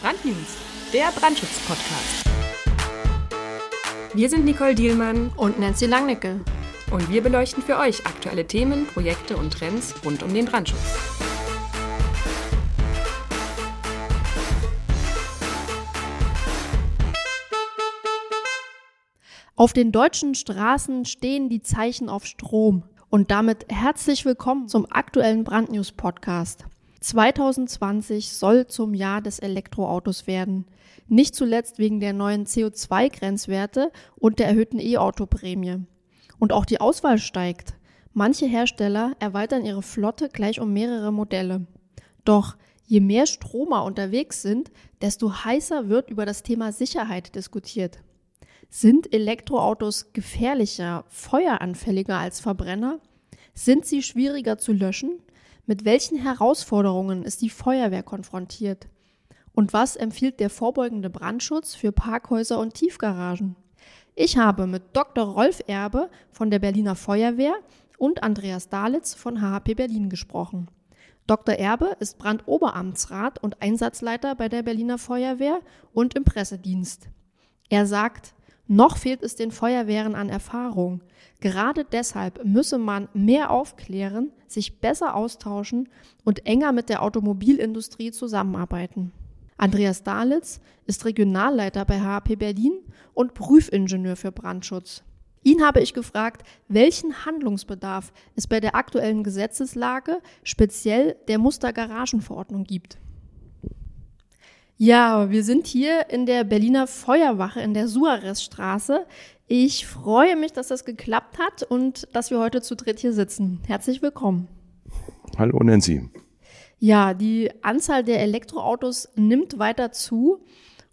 Brandnews, der Brandschutz-Podcast. Wir sind Nicole Dielmann und Nancy Langnickel. Und wir beleuchten für euch aktuelle Themen, Projekte und Trends rund um den Brandschutz. Auf den deutschen Straßen stehen die Zeichen auf Strom. Und damit herzlich willkommen zum aktuellen Brandnews Podcast. 2020 soll zum Jahr des Elektroautos werden. Nicht zuletzt wegen der neuen CO2-Grenzwerte und der erhöhten E-Auto-Prämie. Und auch die Auswahl steigt. Manche Hersteller erweitern ihre Flotte gleich um mehrere Modelle. Doch je mehr Stromer unterwegs sind, desto heißer wird über das Thema Sicherheit diskutiert. Sind Elektroautos gefährlicher, feueranfälliger als Verbrenner? Sind sie schwieriger zu löschen? Mit welchen Herausforderungen ist die Feuerwehr konfrontiert? Und was empfiehlt der vorbeugende Brandschutz für Parkhäuser und Tiefgaragen? Ich habe mit Dr. Rolf Erbe von der Berliner Feuerwehr und Andreas Dalitz von HHP Berlin gesprochen. Dr. Erbe ist Brandoberamtsrat und Einsatzleiter bei der Berliner Feuerwehr und im Pressedienst. Er sagt, noch fehlt es den Feuerwehren an Erfahrung. Gerade deshalb müsse man mehr aufklären, sich besser austauschen und enger mit der Automobilindustrie zusammenarbeiten. Andreas Dalitz ist Regionalleiter bei HP Berlin und Prüfingenieur für Brandschutz. Ihn habe ich gefragt, welchen Handlungsbedarf es bei der aktuellen Gesetzeslage, speziell der Mustergaragenverordnung gibt. Ja, wir sind hier in der Berliner Feuerwache in der Suarezstraße. Ich freue mich, dass das geklappt hat und dass wir heute zu dritt hier sitzen. Herzlich willkommen. Hallo Nancy. Ja, die Anzahl der Elektroautos nimmt weiter zu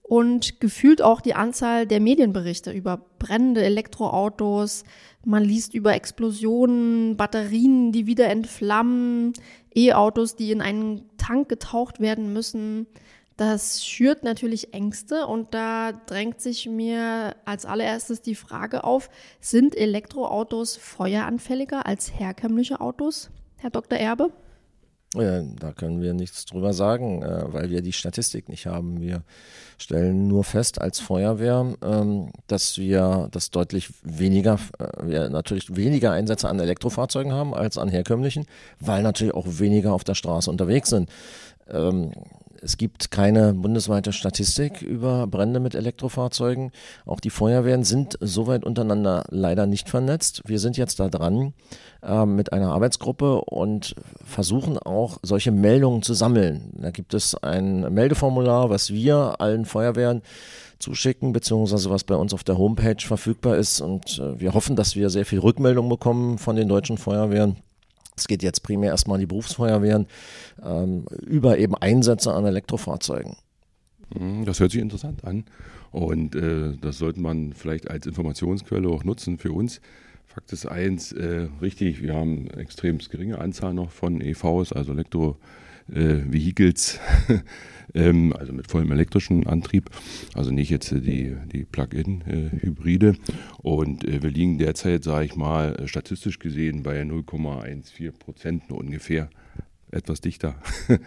und gefühlt auch die Anzahl der Medienberichte über brennende Elektroautos. Man liest über Explosionen, Batterien, die wieder entflammen, E-Autos, die in einen Tank getaucht werden müssen. Das schürt natürlich Ängste und da drängt sich mir als allererstes die Frage auf, sind Elektroautos feueranfälliger als herkömmliche Autos, Herr Dr. Erbe? Da können wir nichts drüber sagen, äh, weil wir die Statistik nicht haben. Wir stellen nur fest als Feuerwehr, ähm, dass wir das deutlich weniger, äh, wir natürlich weniger Einsätze an Elektrofahrzeugen haben als an herkömmlichen, weil natürlich auch weniger auf der Straße unterwegs sind. Es gibt keine bundesweite Statistik über Brände mit Elektrofahrzeugen. Auch die Feuerwehren sind soweit untereinander leider nicht vernetzt. Wir sind jetzt da dran äh, mit einer Arbeitsgruppe und versuchen auch solche Meldungen zu sammeln. Da gibt es ein Meldeformular, was wir allen Feuerwehren zuschicken, beziehungsweise was bei uns auf der Homepage verfügbar ist. Und äh, wir hoffen, dass wir sehr viel Rückmeldung bekommen von den deutschen Feuerwehren es geht jetzt primär erstmal an die Berufsfeuerwehren ähm, über eben Einsätze an Elektrofahrzeugen. Mhm, das hört sich interessant an und äh, das sollte man vielleicht als Informationsquelle auch nutzen für uns. Fakt ist eins, äh, richtig, wir haben eine extrem geringe Anzahl noch von EVs, also Elektro-Vehicles, äh, ähm, also mit vollem elektrischen Antrieb, also nicht jetzt äh, die, die Plug-in-Hybride. und äh, wir liegen derzeit, sage ich mal, statistisch gesehen bei 0,14 Prozent nur ungefähr, etwas dichter.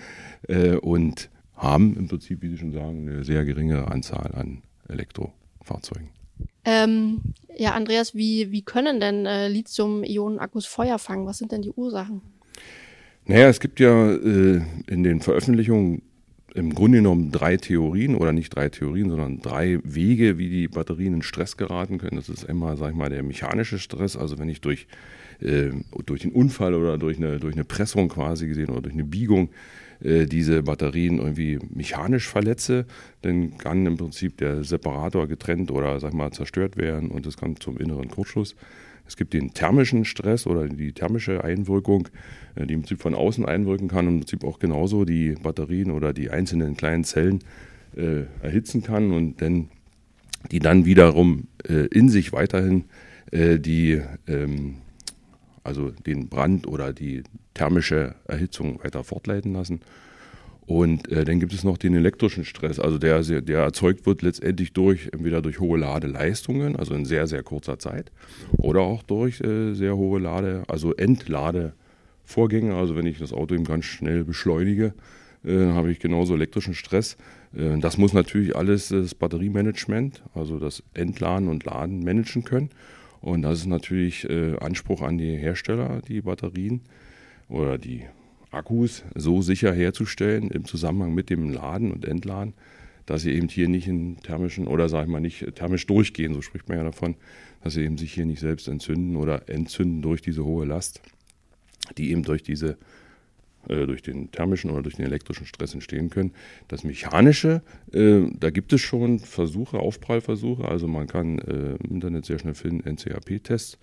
äh, und haben im Prinzip, wie Sie schon sagen, eine sehr geringe Anzahl an Elektrofahrzeugen. Ähm, ja, Andreas, wie, wie können denn äh, Lithium-Ionen-Akkus Feuer fangen? Was sind denn die Ursachen? Naja, es gibt ja äh, in den Veröffentlichungen im Grunde genommen drei Theorien oder nicht drei Theorien, sondern drei Wege, wie die Batterien in Stress geraten können. Das ist einmal, sag ich mal, der mechanische Stress, also wenn ich durch, äh, durch den Unfall oder durch eine, durch eine Pressung quasi gesehen oder durch eine Biegung äh, diese Batterien irgendwie mechanisch verletze, dann kann im Prinzip der Separator getrennt oder sag mal zerstört werden und es kann zum inneren Kurzschluss es gibt den thermischen Stress oder die thermische Einwirkung, äh, die im Prinzip von außen einwirken kann und im Prinzip auch genauso die Batterien oder die einzelnen kleinen Zellen äh, erhitzen kann und dann, die dann wiederum äh, in sich weiterhin äh, die, ähm, also den Brand oder die thermische Erhitzung weiter fortleiten lassen. Und äh, dann gibt es noch den elektrischen Stress, also der, der erzeugt wird letztendlich durch, entweder durch hohe Ladeleistungen, also in sehr, sehr kurzer Zeit, oder auch durch äh, sehr hohe Lade, also Entladevorgänge, also wenn ich das Auto eben ganz schnell beschleunige, äh, habe ich genauso elektrischen Stress. Äh, das muss natürlich alles das Batteriemanagement, also das Entladen und Laden managen können. Und das ist natürlich äh, Anspruch an die Hersteller, die Batterien oder die Akkus so sicher herzustellen im Zusammenhang mit dem Laden und Entladen, dass sie eben hier nicht in thermischen oder sage ich mal nicht thermisch durchgehen, so spricht man ja davon, dass sie eben sich hier nicht selbst entzünden oder entzünden durch diese hohe Last, die eben durch diese äh, durch den thermischen oder durch den elektrischen Stress entstehen können. Das Mechanische, äh, da gibt es schon Versuche, Aufprallversuche. Also man kann äh, im Internet sehr schnell finden NCAP-Tests,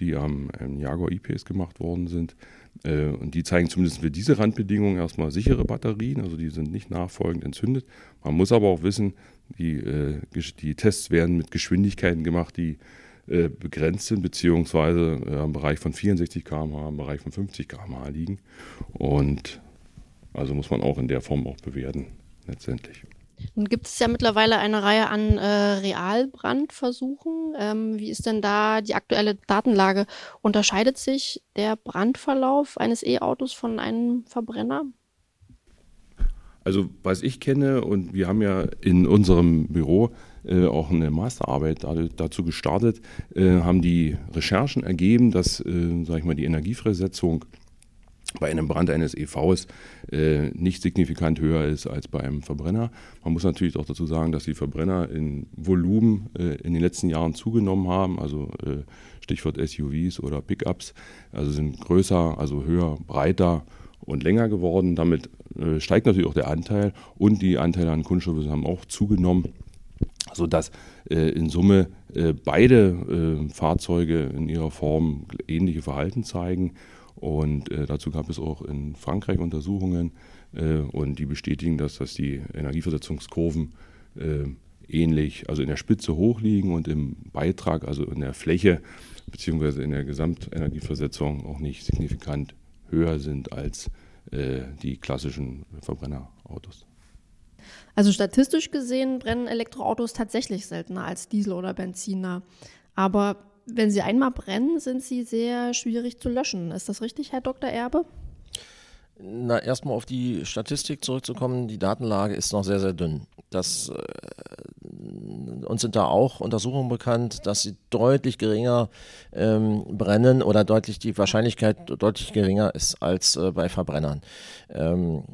die am, am Jaguar IPS gemacht worden sind. Äh, und die zeigen zumindest für diese Randbedingungen erstmal sichere Batterien, also die sind nicht nachfolgend entzündet. Man muss aber auch wissen, die, äh, die Tests werden mit Geschwindigkeiten gemacht, die äh, begrenzt sind, beziehungsweise im Bereich von 64 km/h, im Bereich von 50 km/h liegen. Und also muss man auch in der Form auch bewerten, letztendlich. Nun gibt es ja mittlerweile eine Reihe an äh, Realbrandversuchen. Ähm, wie ist denn da die aktuelle Datenlage? Unterscheidet sich der Brandverlauf eines E-Autos von einem Verbrenner? Also was ich kenne und wir haben ja in unserem Büro äh, auch eine Masterarbeit dazu gestartet, äh, haben die Recherchen ergeben, dass, äh, sag ich mal, die Energiefreisetzung bei einem Brand eines EVs äh, nicht signifikant höher ist als bei einem Verbrenner. Man muss natürlich auch dazu sagen, dass die Verbrenner in Volumen äh, in den letzten Jahren zugenommen haben, also äh, Stichwort SUVs oder Pickups, also sind größer, also höher, breiter und länger geworden. Damit äh, steigt natürlich auch der Anteil und die Anteile an Kunststoffen haben auch zugenommen, sodass äh, in Summe äh, beide Fahrzeuge in ihrer Form ähnliche Verhalten zeigen. Und äh, dazu gab es auch in Frankreich Untersuchungen äh, und die bestätigen, dass, dass die Energieversetzungskurven äh, ähnlich, also in der Spitze hoch liegen und im Beitrag, also in der Fläche beziehungsweise in der Gesamtenergieversetzung auch nicht signifikant höher sind als äh, die klassischen Verbrennerautos. Also statistisch gesehen brennen Elektroautos tatsächlich seltener als Diesel oder Benziner. Aber wenn sie einmal brennen, sind sie sehr schwierig zu löschen. Ist das richtig, Herr Dr. Erbe? Na, erstmal auf die Statistik zurückzukommen. Die Datenlage ist noch sehr, sehr dünn. Das, äh, uns sind da auch Untersuchungen bekannt, dass sie deutlich geringer ähm, brennen oder deutlich die Wahrscheinlichkeit deutlich geringer ist als äh, bei Verbrennern. Ähm,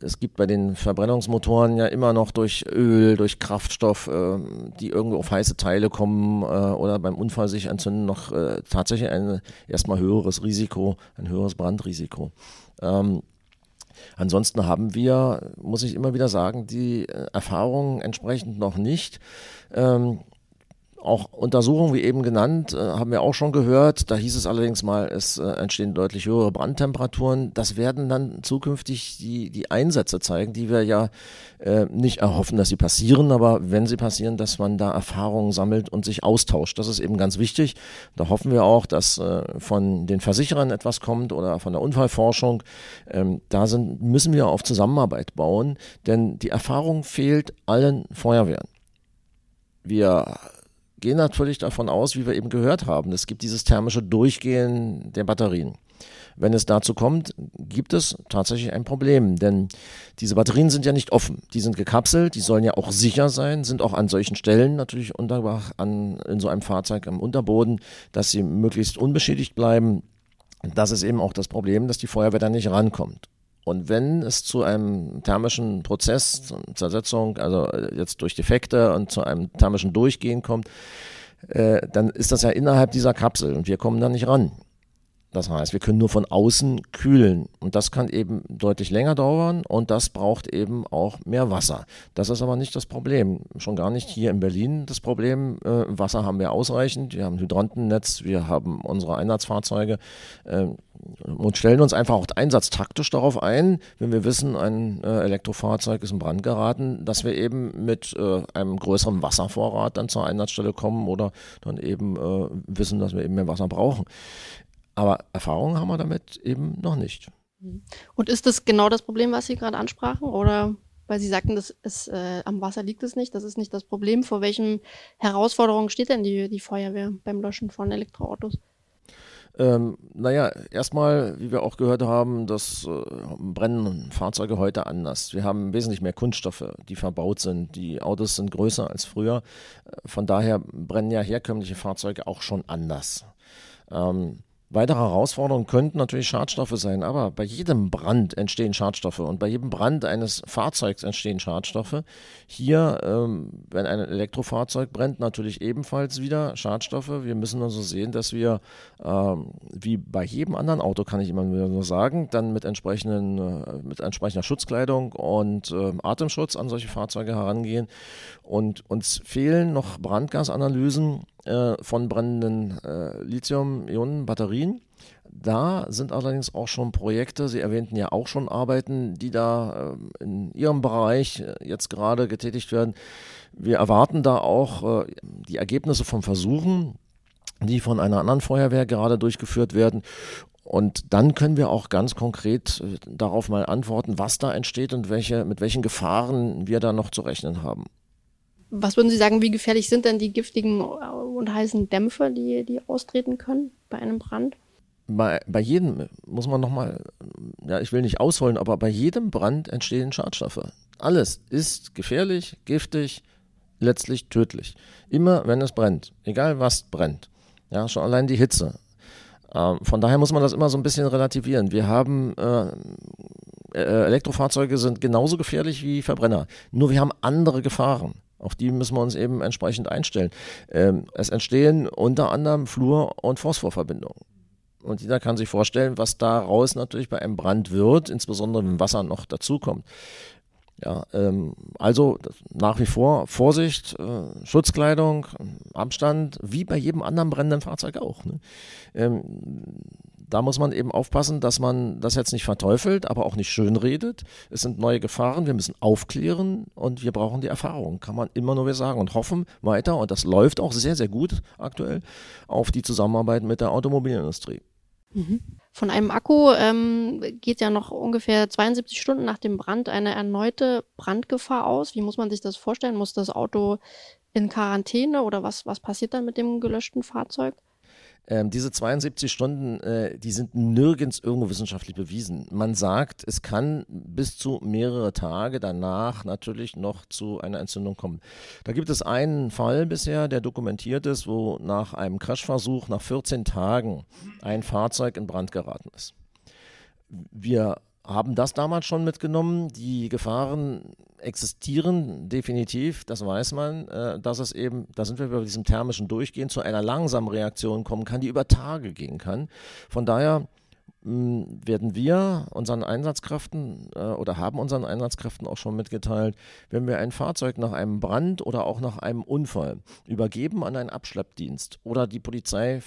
es gibt bei den Verbrennungsmotoren ja immer noch durch Öl, durch Kraftstoff, äh, die irgendwo auf heiße Teile kommen äh, oder beim Unfall sich entzünden, noch äh, tatsächlich ein erstmal höheres Risiko, ein höheres Brandrisiko. Ähm, Ansonsten haben wir, muss ich immer wieder sagen, die äh, Erfahrungen entsprechend noch nicht. Ähm, auch Untersuchungen, wie eben genannt, äh, haben wir auch schon gehört. Da hieß es allerdings mal, es äh, entstehen deutlich höhere Brandtemperaturen. Das werden dann zukünftig die, die Einsätze zeigen, die wir ja äh, nicht erhoffen, dass sie passieren, aber wenn sie passieren, dass man da Erfahrungen sammelt und sich austauscht. Das ist eben ganz wichtig. Da hoffen wir auch, dass äh, von den Versicherern etwas kommt oder von der Unfallforschung. Ähm, da sind, müssen wir auf Zusammenarbeit bauen, denn die Erfahrung fehlt allen Feuerwehren. Wir gehen natürlich davon aus, wie wir eben gehört haben, es gibt dieses thermische Durchgehen der Batterien. Wenn es dazu kommt, gibt es tatsächlich ein Problem, denn diese Batterien sind ja nicht offen. Die sind gekapselt, die sollen ja auch sicher sein, sind auch an solchen Stellen natürlich untergebracht, an, in so einem Fahrzeug am Unterboden, dass sie möglichst unbeschädigt bleiben. Das ist eben auch das Problem, dass die Feuerwehr da nicht rankommt. Und wenn es zu einem thermischen Prozess, Zersetzung, also äh, jetzt durch Defekte und zu einem thermischen Durchgehen kommt, äh, dann ist das ja innerhalb dieser Kapsel und wir kommen da nicht ran. Das heißt, wir können nur von außen kühlen und das kann eben deutlich länger dauern und das braucht eben auch mehr Wasser. Das ist aber nicht das Problem, schon gar nicht hier in Berlin das Problem. Äh, Wasser haben wir ausreichend, wir haben ein Hydrantennetz, wir haben unsere Einsatzfahrzeuge äh, und stellen uns einfach auch einsatztaktisch darauf ein, wenn wir wissen, ein äh, Elektrofahrzeug ist in Brand geraten, dass wir eben mit äh, einem größeren Wasservorrat dann zur Einsatzstelle kommen oder dann eben äh, wissen, dass wir eben mehr Wasser brauchen. Aber Erfahrungen haben wir damit eben noch nicht. Und ist das genau das Problem, was Sie gerade ansprachen? Oder weil Sie sagten, das ist, äh, am Wasser liegt es nicht, das ist nicht das Problem. Vor welchen Herausforderungen steht denn die, die Feuerwehr beim Löschen von Elektroautos? Ähm, naja, erstmal, wie wir auch gehört haben, das äh, brennen Fahrzeuge heute anders. Wir haben wesentlich mehr Kunststoffe, die verbaut sind. Die Autos sind größer als früher. Äh, von daher brennen ja herkömmliche Fahrzeuge auch schon anders. Ähm, Weitere Herausforderungen könnten natürlich Schadstoffe sein, aber bei jedem Brand entstehen Schadstoffe und bei jedem Brand eines Fahrzeugs entstehen Schadstoffe. Hier, ähm, wenn ein Elektrofahrzeug brennt, natürlich ebenfalls wieder Schadstoffe. Wir müssen also sehen, dass wir, ähm, wie bei jedem anderen Auto, kann ich immer nur sagen, dann mit, entsprechenden, äh, mit entsprechender Schutzkleidung und äh, Atemschutz an solche Fahrzeuge herangehen. Und uns fehlen noch Brandgasanalysen äh, von brennenden äh, Lithium-Ionen-Batterien. Da sind allerdings auch schon Projekte, Sie erwähnten ja auch schon Arbeiten, die da äh, in Ihrem Bereich äh, jetzt gerade getätigt werden. Wir erwarten da auch äh, die Ergebnisse von Versuchen, die von einer anderen Feuerwehr gerade durchgeführt werden. Und dann können wir auch ganz konkret äh, darauf mal antworten, was da entsteht und welche, mit welchen Gefahren wir da noch zu rechnen haben. Was würden Sie sagen, wie gefährlich sind denn die giftigen und heißen Dämpfe, die, die austreten können bei einem Brand? Bei, bei jedem, muss man nochmal, ja, ich will nicht ausholen, aber bei jedem Brand entstehen Schadstoffe. Alles ist gefährlich, giftig, letztlich tödlich. Immer wenn es brennt, egal was brennt. Ja, schon allein die Hitze. Ähm, von daher muss man das immer so ein bisschen relativieren. Wir haben äh, äh Elektrofahrzeuge sind genauso gefährlich wie Verbrenner. Nur wir haben andere Gefahren. Auf die müssen wir uns eben entsprechend einstellen. Ähm, es entstehen unter anderem Fluor- und Phosphorverbindungen. Und jeder kann sich vorstellen, was daraus natürlich bei einem Brand wird, insbesondere wenn Wasser noch dazukommt. Ja, ähm, also nach wie vor Vorsicht, äh, Schutzkleidung, Abstand, wie bei jedem anderen brennenden Fahrzeug auch. Ne? Ähm, da muss man eben aufpassen, dass man das jetzt nicht verteufelt, aber auch nicht schönredet. Es sind neue Gefahren, wir müssen aufklären und wir brauchen die Erfahrung, kann man immer nur wieder sagen und hoffen weiter, und das läuft auch sehr, sehr gut aktuell, auf die Zusammenarbeit mit der Automobilindustrie. Mhm. Von einem Akku ähm, geht ja noch ungefähr 72 Stunden nach dem Brand eine erneute Brandgefahr aus. Wie muss man sich das vorstellen? Muss das Auto in Quarantäne oder was, was passiert dann mit dem gelöschten Fahrzeug? Ähm, diese 72 Stunden, äh, die sind nirgends irgendwo wissenschaftlich bewiesen. Man sagt, es kann bis zu mehrere Tage danach natürlich noch zu einer Entzündung kommen. Da gibt es einen Fall bisher, der dokumentiert ist, wo nach einem Crashversuch nach 14 Tagen ein Fahrzeug in Brand geraten ist. Wir haben das damals schon mitgenommen. Die Gefahren existieren definitiv, das weiß man, äh, dass es eben, da sind wir bei diesem thermischen Durchgehen, zu einer langsamen Reaktion kommen kann, die über Tage gehen kann. Von daher werden wir unseren Einsatzkräften äh, oder haben unseren Einsatzkräften auch schon mitgeteilt, wenn wir ein Fahrzeug nach einem Brand oder auch nach einem Unfall übergeben an einen Abschleppdienst oder die Polizei äh,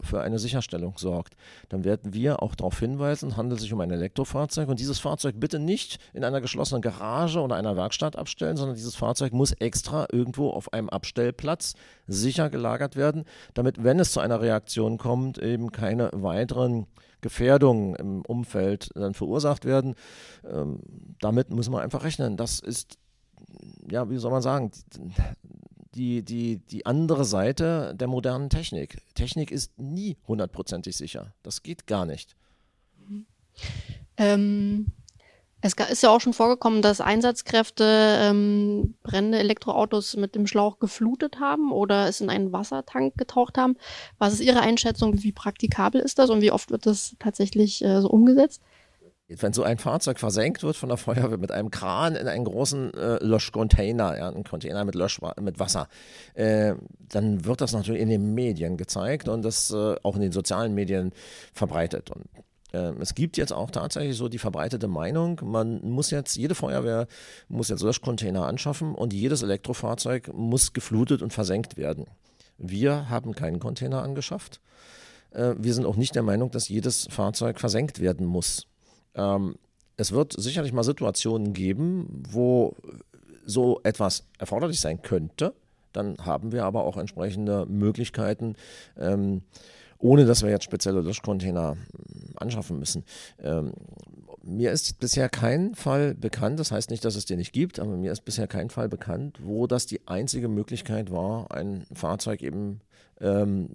für eine Sicherstellung sorgt, dann werden wir auch darauf hinweisen, handelt sich um ein Elektrofahrzeug und dieses Fahrzeug bitte nicht in einer geschlossenen Garage oder einer Werkstatt abstellen, sondern dieses Fahrzeug muss extra irgendwo auf einem Abstellplatz sicher gelagert werden, damit, wenn es zu einer Reaktion kommt, eben keine weiteren Gefährdungen im Umfeld dann verursacht werden. Ähm, damit muss man einfach rechnen. Das ist, ja, wie soll man sagen, die, die, die andere Seite der modernen Technik. Technik ist nie hundertprozentig sicher. Das geht gar nicht. Ähm, es ist ja auch schon vorgekommen, dass Einsatzkräfte ähm, brennende Elektroautos mit dem Schlauch geflutet haben oder es in einen Wassertank getaucht haben. Was ist Ihre Einschätzung? Wie praktikabel ist das und wie oft wird das tatsächlich äh, so umgesetzt? Wenn so ein Fahrzeug versenkt wird von der Feuerwehr mit einem Kran in einen großen äh, Löschcontainer, ja, einen Container mit, Lösch mit Wasser, äh, dann wird das natürlich in den Medien gezeigt und das äh, auch in den sozialen Medien verbreitet. Und es gibt jetzt auch tatsächlich so die verbreitete Meinung, man muss jetzt, jede Feuerwehr muss jetzt Löschcontainer anschaffen und jedes Elektrofahrzeug muss geflutet und versenkt werden. Wir haben keinen Container angeschafft. Äh, wir sind auch nicht der Meinung, dass jedes Fahrzeug versenkt werden muss. Ähm, es wird sicherlich mal Situationen geben, wo so etwas erforderlich sein könnte. Dann haben wir aber auch entsprechende Möglichkeiten, ähm, ohne dass wir jetzt spezielle Löschcontainer hm, anschaffen müssen. Ähm, mir ist bisher kein Fall bekannt, das heißt nicht, dass es den nicht gibt, aber mir ist bisher kein Fall bekannt, wo das die einzige Möglichkeit war, ein Fahrzeug eben ähm,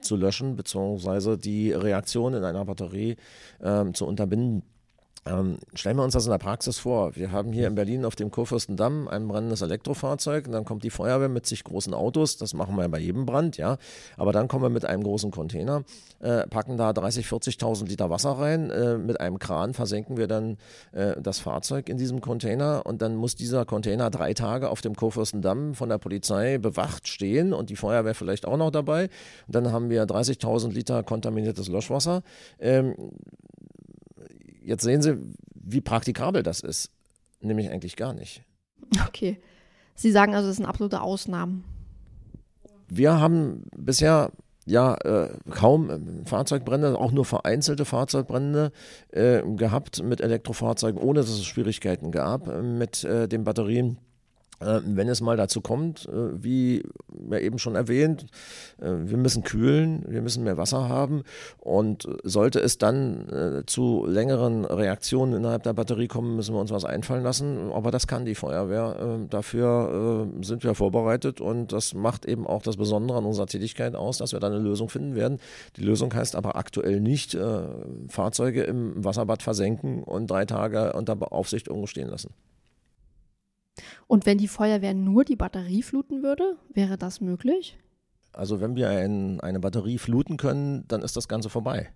zu löschen, beziehungsweise die Reaktion in einer Batterie ähm, zu unterbinden. Ähm, stellen wir uns das in der Praxis vor. Wir haben hier in Berlin auf dem Kurfürstendamm ein brennendes Elektrofahrzeug und dann kommt die Feuerwehr mit sich großen Autos. Das machen wir bei jedem Brand, ja. Aber dann kommen wir mit einem großen Container, äh, packen da 30, 40.000 Liter Wasser rein. Äh, mit einem Kran versenken wir dann äh, das Fahrzeug in diesem Container und dann muss dieser Container drei Tage auf dem Kurfürstendamm von der Polizei bewacht stehen und die Feuerwehr vielleicht auch noch dabei. Und dann haben wir 30.000 Liter kontaminiertes Löschwasser. Ähm, jetzt sehen Sie, wie praktikabel das ist. Nämlich eigentlich gar nicht. Okay. Sie sagen also, das sind absolute Ausnahmen. Wir haben bisher ja äh, kaum äh, Fahrzeugbrände, auch nur vereinzelte Fahrzeugbrände äh, gehabt mit Elektrofahrzeugen, ohne dass es Schwierigkeiten gab äh, mit äh, den Batterien. Äh, wenn es mal dazu kommt, äh, wie eben schon erwähnt, äh, wir müssen kühlen, wir müssen mehr Wasser haben und sollte es dann zu längeren Reaktionen innerhalb der Batterie kommen, müssen wir uns was einfallen lassen. Aber das kann die Feuerwehr. Dafür sind wir vorbereitet und das macht eben auch das Besondere an unserer Tätigkeit aus, dass wir da eine Lösung finden werden. Die Lösung heißt aber aktuell nicht, Fahrzeuge im Wasserbad versenken und drei Tage unter Aufsicht irgendwo stehen lassen. Und wenn die Feuerwehr nur die Batterie fluten würde, wäre das möglich? Also wenn wir ein, eine Batterie fluten können, dann ist das Ganze vorbei.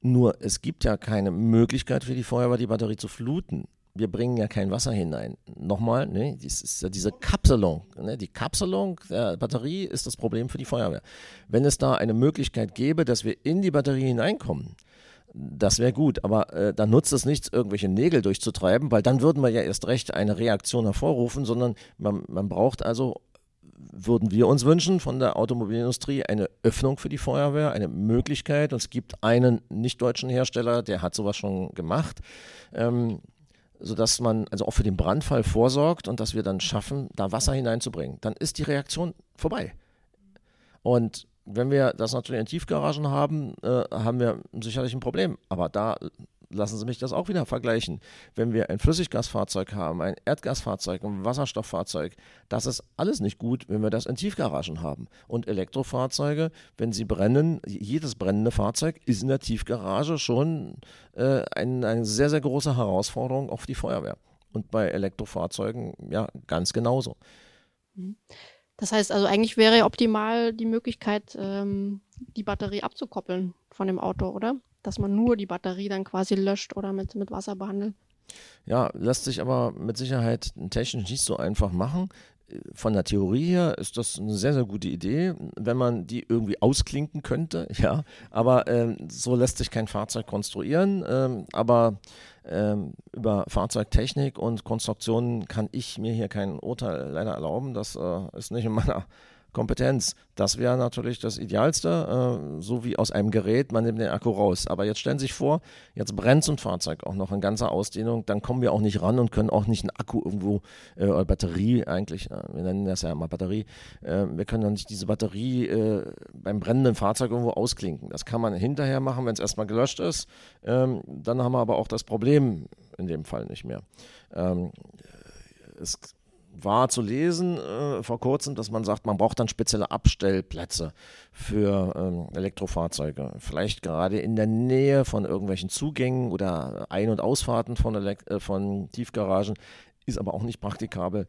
Nur es gibt ja keine Möglichkeit für die Feuerwehr, die Batterie zu fluten. Wir bringen ja kein Wasser hinein. Nochmal, ne, das ist ja diese Kapselung. Ne, die Kapselung der Batterie ist das Problem für die Feuerwehr. Wenn es da eine Möglichkeit gäbe, dass wir in die Batterie hineinkommen, das wäre gut, aber äh, dann nutzt es nichts, irgendwelche Nägel durchzutreiben, weil dann würden wir ja erst recht eine Reaktion hervorrufen, sondern man, man braucht also, würden wir uns wünschen von der Automobilindustrie, eine Öffnung für die Feuerwehr, eine Möglichkeit. Und es gibt einen nicht-deutschen Hersteller, der hat sowas schon gemacht. Ähm, sodass man also auch für den Brandfall vorsorgt und dass wir dann schaffen, da Wasser hineinzubringen. Dann ist die Reaktion vorbei. Und wenn wir das natürlich in Tiefgaragen haben, äh, haben wir sicherlich ein Problem. Aber da lassen Sie mich das auch wieder vergleichen. Wenn wir ein Flüssiggasfahrzeug haben, ein Erdgasfahrzeug, ein Wasserstofffahrzeug, das ist alles nicht gut, wenn wir das in Tiefgaragen haben. Und Elektrofahrzeuge, wenn sie brennen, jedes brennende Fahrzeug ist in der Tiefgarage schon äh, ein, eine sehr, sehr große Herausforderung für die Feuerwehr. Und bei Elektrofahrzeugen ja ganz genauso. Mhm. Das heißt also, eigentlich wäre optimal die Möglichkeit, ähm, die Batterie abzukoppeln von dem Auto, oder? Dass man nur die Batterie dann quasi löscht oder mit, mit Wasser behandelt. Ja, lässt sich aber mit Sicherheit technisch nicht so einfach machen von der Theorie her ist das eine sehr, sehr gute Idee, wenn man die irgendwie ausklinken könnte, ja. Aber ähm, so lässt sich kein Fahrzeug konstruieren. Ähm, aber ähm, über Fahrzeugtechnik und Konstruktionen kann ich mir hier kein Urteil leider erlauben. Das äh, ist nicht in meiner Kompetenz. Das wäre natürlich das Idealste, äh, so wie aus einem Gerät, man nimmt den Akku raus. Aber jetzt stellen Sie sich vor, jetzt brennt so ein Fahrzeug auch noch in ganzer Ausdehnung, dann kommen wir auch nicht ran und können auch nicht einen Akku irgendwo, äh, oder Batterie eigentlich, äh, wir nennen das ja immer Batterie, äh, wir können dann nicht diese Batterie äh, beim brennenden Fahrzeug irgendwo ausklinken. Das kann man hinterher machen, wenn es erstmal gelöscht ist. Ähm, dann haben wir aber auch das Problem in dem Fall nicht mehr. Ähm, es war zu lesen äh, vor kurzem, dass man sagt, man braucht dann spezielle Abstellplätze für ähm, Elektrofahrzeuge. Vielleicht gerade in der Nähe von irgendwelchen Zugängen oder Ein- und Ausfahrten von, Elekt äh, von Tiefgaragen, ist aber auch nicht praktikabel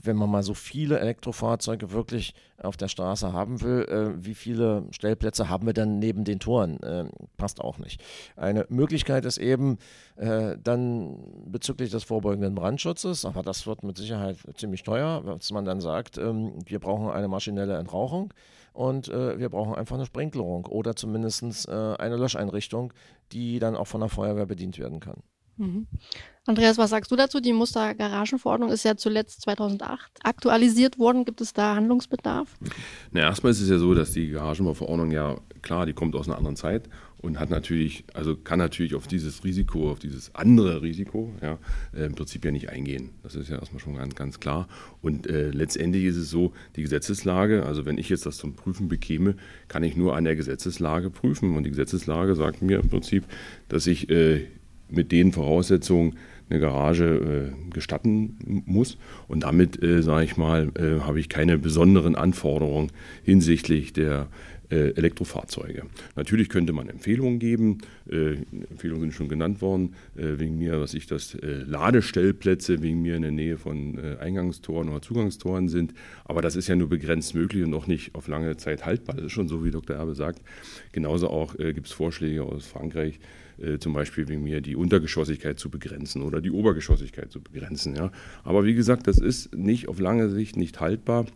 wenn man mal so viele Elektrofahrzeuge wirklich auf der Straße haben will, äh, wie viele Stellplätze haben wir dann neben den Toren? Äh, passt auch nicht. Eine Möglichkeit ist eben äh, dann bezüglich des vorbeugenden Brandschutzes, aber das wird mit Sicherheit ziemlich teuer, dass man dann sagt, ähm, wir brauchen eine maschinelle Entrauchung und äh, wir brauchen einfach eine Sprinklerung oder zumindest äh, eine Löscheinrichtung, die dann auch von der Feuerwehr bedient werden kann. Mhm. Andreas, was sagst du dazu? Die Mustergaragenverordnung ist ja zuletzt 2008 aktualisiert worden. Gibt es da Handlungsbedarf? Na, erstmal ist es ja so, dass die Garagenverordnung ja, klar, die kommt aus einer anderen Zeit und hat natürlich, also kann natürlich auf dieses Risiko, auf dieses andere Risiko, ja, äh, im Prinzip ja nicht eingehen. Das ist ja erstmal schon ganz, ganz klar. Und äh, letztendlich ist es so, die Gesetzeslage, also wenn ich jetzt das zum Prüfen bekäme, kann ich nur an der Gesetzeslage prüfen. Und die Gesetzeslage sagt mir im Prinzip, dass ich äh, mit den Voraussetzungen eine Garage äh, gestatten muss. Und damit, äh, sage ich mal, äh, habe ich keine besonderen Anforderungen hinsichtlich der äh, Elektrofahrzeuge. Natürlich könnte man Empfehlungen geben. Äh, Empfehlungen sind schon genannt worden, äh, wegen mir, was ich das Ladestellplätze wegen mir in der Nähe von Eingangstoren oder Zugangstoren sind. Aber das ist ja nur begrenzt möglich und auch nicht auf lange Zeit haltbar. Das ist schon so, wie Dr. Erbe sagt. Genauso auch gibt es Vorschläge aus Frankreich, zum Beispiel wegen mir die Untergeschossigkeit zu begrenzen oder die Obergeschossigkeit zu begrenzen. Ja. Aber wie gesagt, das ist nicht auf lange Sicht nicht haltbar.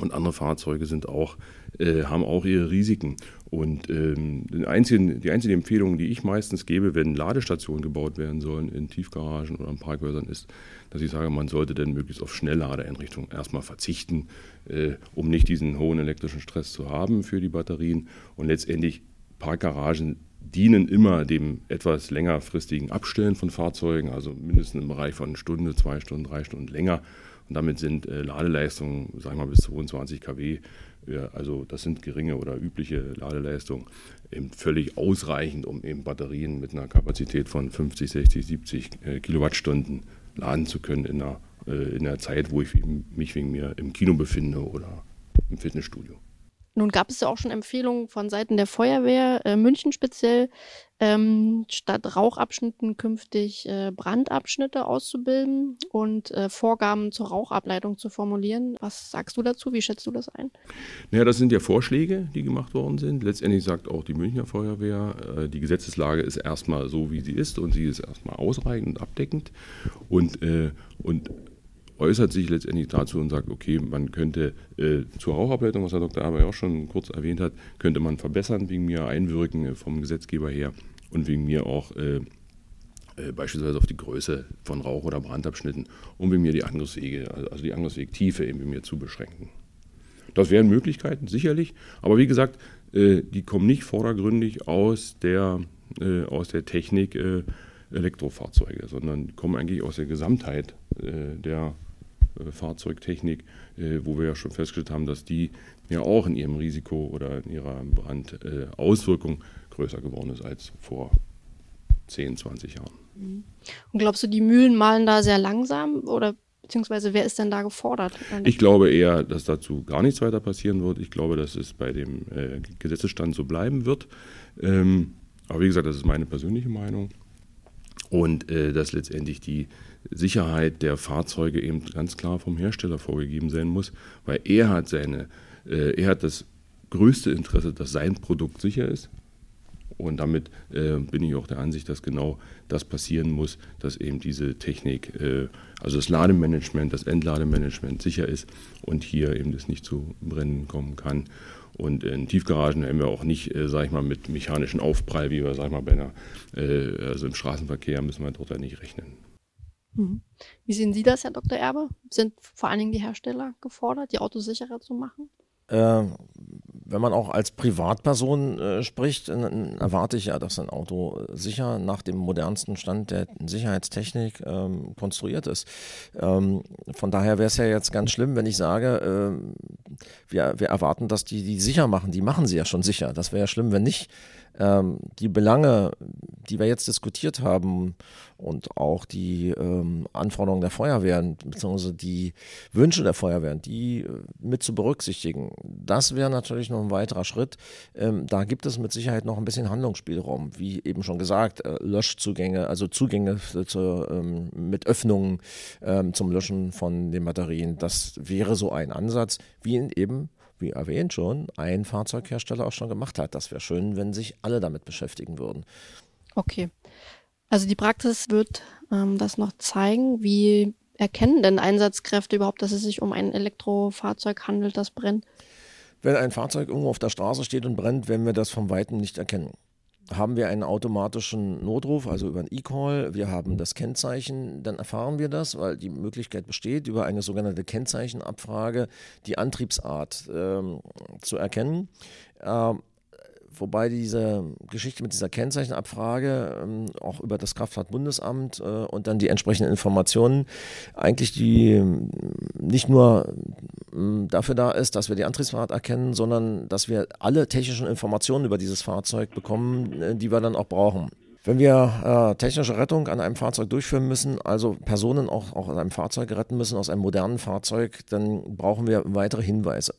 Und andere Fahrzeuge sind auch, äh, haben auch ihre Risiken. Und ähm, die, einzigen, die einzige Empfehlung, die ich meistens gebe, wenn Ladestationen gebaut werden sollen in Tiefgaragen oder in Parkhäusern, ist, dass ich sage, man sollte dann möglichst auf Schnellladeeinrichtungen erstmal verzichten, äh, um nicht diesen hohen elektrischen Stress zu haben für die Batterien. Und letztendlich Parkgaragen dienen immer dem etwas längerfristigen Abstellen von Fahrzeugen, also mindestens im Bereich von Stunde, zwei Stunden, drei Stunden länger. Und damit sind äh, Ladeleistungen, sagen wir mal bis 22 kW, ja, also das sind geringe oder übliche Ladeleistungen, eben völlig ausreichend, um eben Batterien mit einer Kapazität von 50, 60, 70 äh, Kilowattstunden laden zu können in einer, äh, in einer Zeit, wo ich mich wegen mir im Kino befinde oder im Fitnessstudio. Nun gab es ja auch schon Empfehlungen von Seiten der Feuerwehr, äh, München speziell, ähm, statt Rauchabschnitten künftig äh, Brandabschnitte auszubilden und äh, Vorgaben zur Rauchableitung zu formulieren. Was sagst du dazu? Wie schätzt du das ein? Naja, das sind ja Vorschläge, die gemacht worden sind. Letztendlich sagt auch die Münchner Feuerwehr, äh, die Gesetzeslage ist erstmal so, wie sie ist und sie ist erstmal ausreichend und abdeckend. Und, äh, und äußert sich letztendlich dazu und sagt, okay, man könnte äh, zur Rauchableitung, was Herr Dr. Aber auch schon kurz erwähnt hat, könnte man verbessern, wegen mir einwirken äh, vom Gesetzgeber her und wegen mir auch äh, äh, beispielsweise auf die Größe von Rauch- oder Brandabschnitten, um wegen mir die Angriffswege, also die Angriffswegtiefe eben mir zu beschränken. Das wären Möglichkeiten, sicherlich, aber wie gesagt, äh, die kommen nicht vordergründig aus der, äh, aus der Technik Elektrofahrzeuge, sondern kommen eigentlich aus der Gesamtheit der äh, Fahrzeugtechnik, äh, wo wir ja schon festgestellt haben, dass die ja auch in ihrem Risiko oder in ihrer Brandauswirkung äh, größer geworden ist als vor 10, 20 Jahren. Und glaubst du, die Mühlen malen da sehr langsam oder beziehungsweise wer ist denn da gefordert? Ich glaube eher, dass dazu gar nichts weiter passieren wird. Ich glaube, dass es bei dem äh, Gesetzesstand so bleiben wird. Ähm, aber wie gesagt, das ist meine persönliche Meinung. Und äh, dass letztendlich die Sicherheit der Fahrzeuge eben ganz klar vom Hersteller vorgegeben sein muss, weil er hat seine, äh, er hat das größte Interesse, dass sein Produkt sicher ist. Und damit äh, bin ich auch der Ansicht, dass genau das passieren muss, dass eben diese Technik, äh, also das Lademanagement, das Entlademanagement sicher ist und hier eben das nicht zu Brennen kommen kann. Und in Tiefgaragen haben wir auch nicht, äh, sag ich mal, mit mechanischen Aufprall, wie wir, sag ich mal, bei einer, äh, also im Straßenverkehr müssen wir dort ja nicht rechnen. Mhm. Wie sehen Sie das, Herr Dr. Erbe? Sind vor allen Dingen die Hersteller gefordert, die Autos sicherer zu machen? Äh, wenn man auch als Privatperson äh, spricht, dann erwarte ich ja, dass ein Auto sicher nach dem modernsten Stand der Sicherheitstechnik ähm, konstruiert ist. Ähm, von daher wäre es ja jetzt ganz schlimm, wenn ich sage, äh, wir, wir erwarten, dass die die sicher machen. Die machen sie ja schon sicher. Das wäre ja schlimm, wenn nicht ähm, die Belange, die wir jetzt diskutiert haben und auch die ähm, Anforderungen der Feuerwehren bzw. die Wünsche der Feuerwehren, die äh, mit zu berücksichtigen, das wäre natürlich noch ein weiterer Schritt. Ähm, da gibt es mit Sicherheit noch ein bisschen Handlungsspielraum, wie eben schon gesagt, äh, Löschzugänge, also Zugänge zu, ähm, mit Öffnungen ähm, zum Löschen von den Batterien. Das wäre so ein Ansatz, wie ihn eben wie erwähnt schon, ein Fahrzeughersteller auch schon gemacht hat. Das wäre schön, wenn sich alle damit beschäftigen würden. Okay. Also die Praxis wird ähm, das noch zeigen. Wie erkennen denn Einsatzkräfte überhaupt, dass es sich um ein Elektrofahrzeug handelt, das brennt? Wenn ein Fahrzeug irgendwo auf der Straße steht und brennt, werden wir das vom Weitem nicht erkennen haben wir einen automatischen Notruf, also über ein E-Call, wir haben das Kennzeichen, dann erfahren wir das, weil die Möglichkeit besteht, über eine sogenannte Kennzeichenabfrage die Antriebsart ähm, zu erkennen. Ähm, wobei diese Geschichte mit dieser Kennzeichenabfrage ähm, auch über das Kraftfahrtbundesamt äh, und dann die entsprechenden Informationen eigentlich die ähm, nicht nur ähm, dafür da ist, dass wir die Antriebsfahrt erkennen, sondern dass wir alle technischen Informationen über dieses Fahrzeug bekommen, äh, die wir dann auch brauchen. Wenn wir äh, technische Rettung an einem Fahrzeug durchführen müssen, also Personen auch, auch an einem Fahrzeug retten müssen, aus einem modernen Fahrzeug, dann brauchen wir weitere Hinweise.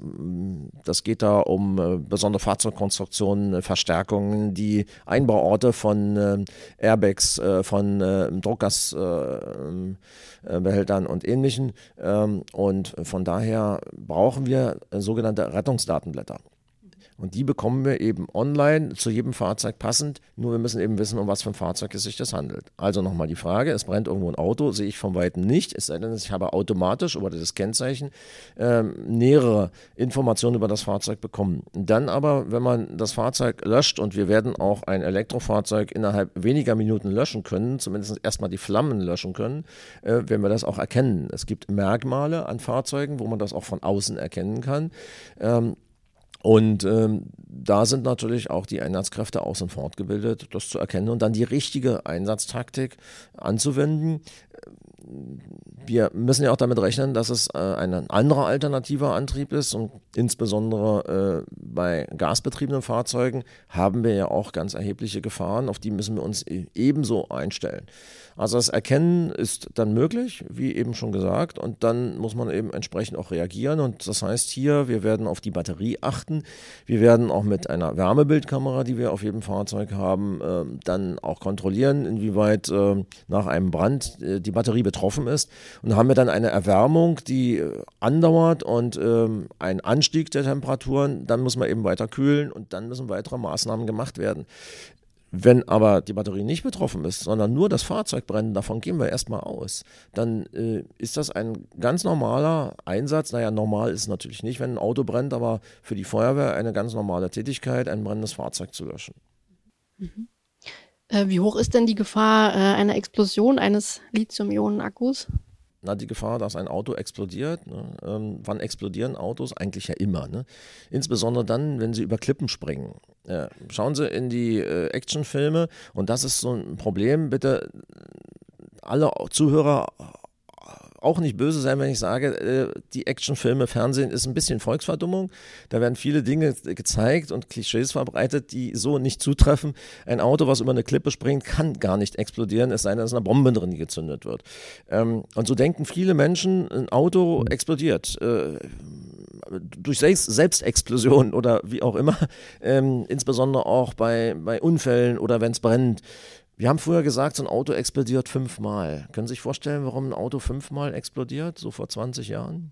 Das geht da um äh, besondere Fahrzeugkonstruktionen, Verstärkungen, die Einbauorte von äh, Airbags, äh, von äh, Druckgasbehältern äh, und ähnlichen. Ähm, und von daher brauchen wir sogenannte Rettungsdatenblätter. Und die bekommen wir eben online zu jedem Fahrzeug passend. Nur wir müssen eben wissen, um was für ein Fahrzeug es sich das handelt. Also nochmal die Frage: Es brennt irgendwo ein Auto, sehe ich vom Weitem nicht. Es sei denn, ich habe automatisch über das Kennzeichen ähm, nähere Informationen über das Fahrzeug bekommen. Dann aber, wenn man das Fahrzeug löscht und wir werden auch ein Elektrofahrzeug innerhalb weniger Minuten löschen können, zumindest erstmal die Flammen löschen können, äh, werden wir das auch erkennen. Es gibt Merkmale an Fahrzeugen, wo man das auch von außen erkennen kann. Ähm, und ähm, da sind natürlich auch die Einsatzkräfte aus und fortgebildet, das zu erkennen und dann die richtige Einsatztaktik anzuwenden. Wir müssen ja auch damit rechnen, dass es äh, ein anderer alternativer Antrieb ist und insbesondere äh, bei gasbetriebenen Fahrzeugen haben wir ja auch ganz erhebliche Gefahren, auf die müssen wir uns e-, ebenso einstellen. Also das Erkennen ist dann möglich, wie eben schon gesagt, und dann muss man eben entsprechend auch reagieren. Und das heißt hier, wir werden auf die Batterie achten. Wir werden auch mit einer Wärmebildkamera, die wir auf jedem Fahrzeug haben, äh, dann auch kontrollieren, inwieweit äh, nach einem Brand äh, die Batterie betroffen ist. Und haben wir dann eine Erwärmung, die äh, andauert und ähm, ein Anstieg der Temperaturen, dann muss man eben weiter kühlen und dann müssen weitere Maßnahmen gemacht werden. Wenn aber die Batterie nicht betroffen ist, sondern nur das Fahrzeug brennt, davon gehen wir erstmal aus, dann äh, ist das ein ganz normaler Einsatz. Naja, normal ist es natürlich nicht, wenn ein Auto brennt, aber für die Feuerwehr eine ganz normale Tätigkeit, ein brennendes Fahrzeug zu löschen. Mhm. Äh, wie hoch ist denn die Gefahr äh, einer Explosion eines Lithium-Ionen-Akkus? na, die Gefahr, dass ein Auto explodiert. Ne? Ähm, wann explodieren Autos? Eigentlich ja immer. Ne? Insbesondere dann, wenn sie über Klippen springen. Äh, schauen Sie in die äh, Actionfilme und das ist so ein Problem. Bitte alle Zuhörer auch nicht böse sein, wenn ich sage, äh, die Actionfilme, Fernsehen ist ein bisschen Volksverdummung. Da werden viele Dinge gezeigt und Klischees verbreitet, die so nicht zutreffen. Ein Auto, was über eine Klippe springt, kann gar nicht explodieren, es sei denn, dass eine Bombe drin gezündet wird. Ähm, und so denken viele Menschen, ein Auto explodiert äh, durch Selbstexplosion oder wie auch immer, ähm, insbesondere auch bei, bei Unfällen oder wenn es brennt. Wir haben früher gesagt, so ein Auto explodiert fünfmal. Können Sie sich vorstellen, warum ein Auto fünfmal explodiert, so vor 20 Jahren?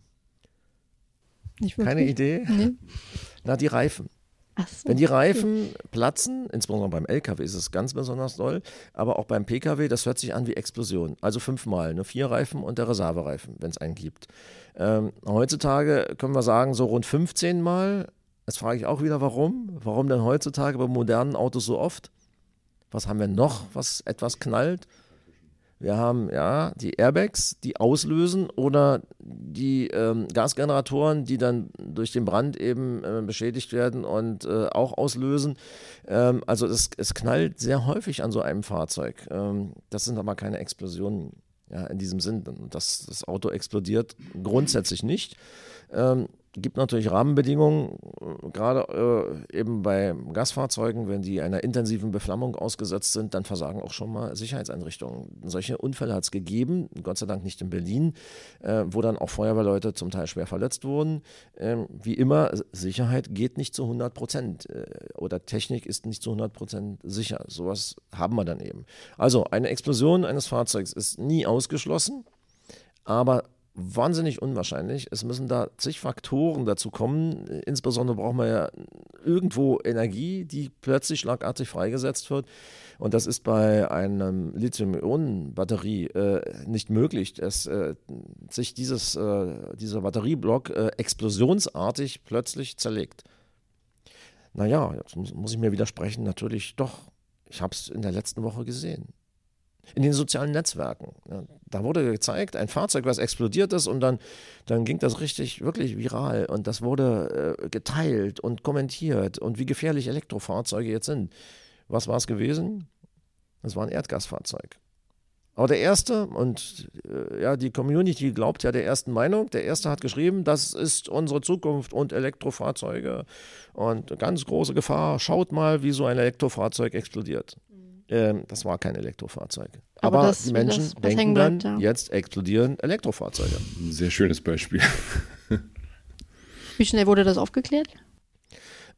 Keine Idee? Nee. Na, die Reifen. So, Wenn die Reifen okay. platzen, insbesondere beim LKW ist es ganz besonders doll, aber auch beim PKW, das hört sich an wie Explosion. Also fünfmal, ne? vier Reifen und der Reservereifen, wenn es einen gibt. Ähm, heutzutage können wir sagen, so rund 15 Mal. Jetzt frage ich auch wieder, warum? Warum denn heutzutage bei modernen Autos so oft? Was haben wir noch, was etwas knallt? Wir haben ja die Airbags, die auslösen oder die ähm, Gasgeneratoren, die dann durch den Brand eben äh, beschädigt werden und äh, auch auslösen. Ähm, also es, es, knallt sehr häufig an so einem Fahrzeug. Ähm, das sind aber keine Explosionen ja, in diesem Sinn. Das, das Auto explodiert grundsätzlich nicht. Gibt natürlich Rahmenbedingungen, gerade äh, eben bei Gasfahrzeugen, wenn die einer intensiven Beflammung ausgesetzt sind, dann versagen auch schon mal Sicherheitseinrichtungen. Solche Unfälle hat es gegeben, Gott sei Dank nicht in Berlin, äh, wo dann auch Feuerwehrleute zum Teil schwer verletzt wurden. Ähm, wie immer, Sicherheit geht nicht zu 100 Prozent äh, oder Technik ist nicht zu 100 Prozent sicher. Sowas haben wir dann eben. Also eine Explosion eines Fahrzeugs ist nie ausgeschlossen, aber wahnsinnig unwahrscheinlich. Es müssen da zig Faktoren dazu kommen. Insbesondere braucht man ja irgendwo Energie, die plötzlich schlagartig freigesetzt wird. Und das ist bei einer Lithium-Ionen-Batterie äh, nicht möglich, dass äh, sich dieses, äh, dieser Batterieblock äh, explosionsartig plötzlich zerlegt. Naja, jetzt muss, muss ich mir widersprechen, natürlich doch. Ich habe es in der letzten Woche gesehen in den sozialen Netzwerken. Ja, da wurde gezeigt, ein Fahrzeug, was explodiert ist und dann, dann ging das richtig, wirklich viral und das wurde äh, geteilt und kommentiert und wie gefährlich Elektrofahrzeuge jetzt sind. Was war es gewesen? Das war ein Erdgasfahrzeug. Aber der erste, und äh, ja, die Community glaubt ja der ersten Meinung, der erste hat geschrieben, das ist unsere Zukunft und Elektrofahrzeuge und ganz große Gefahr. Schaut mal, wie so ein Elektrofahrzeug explodiert. Ähm, das war kein Elektrofahrzeug. Aber Aber, das- die Menschen das- was denken hängen dann, bleibt, ja. jetzt explodieren Elektrofahrzeuge. Ein sehr schönes Beispiel. Wie schnell wurde das aufgeklärt?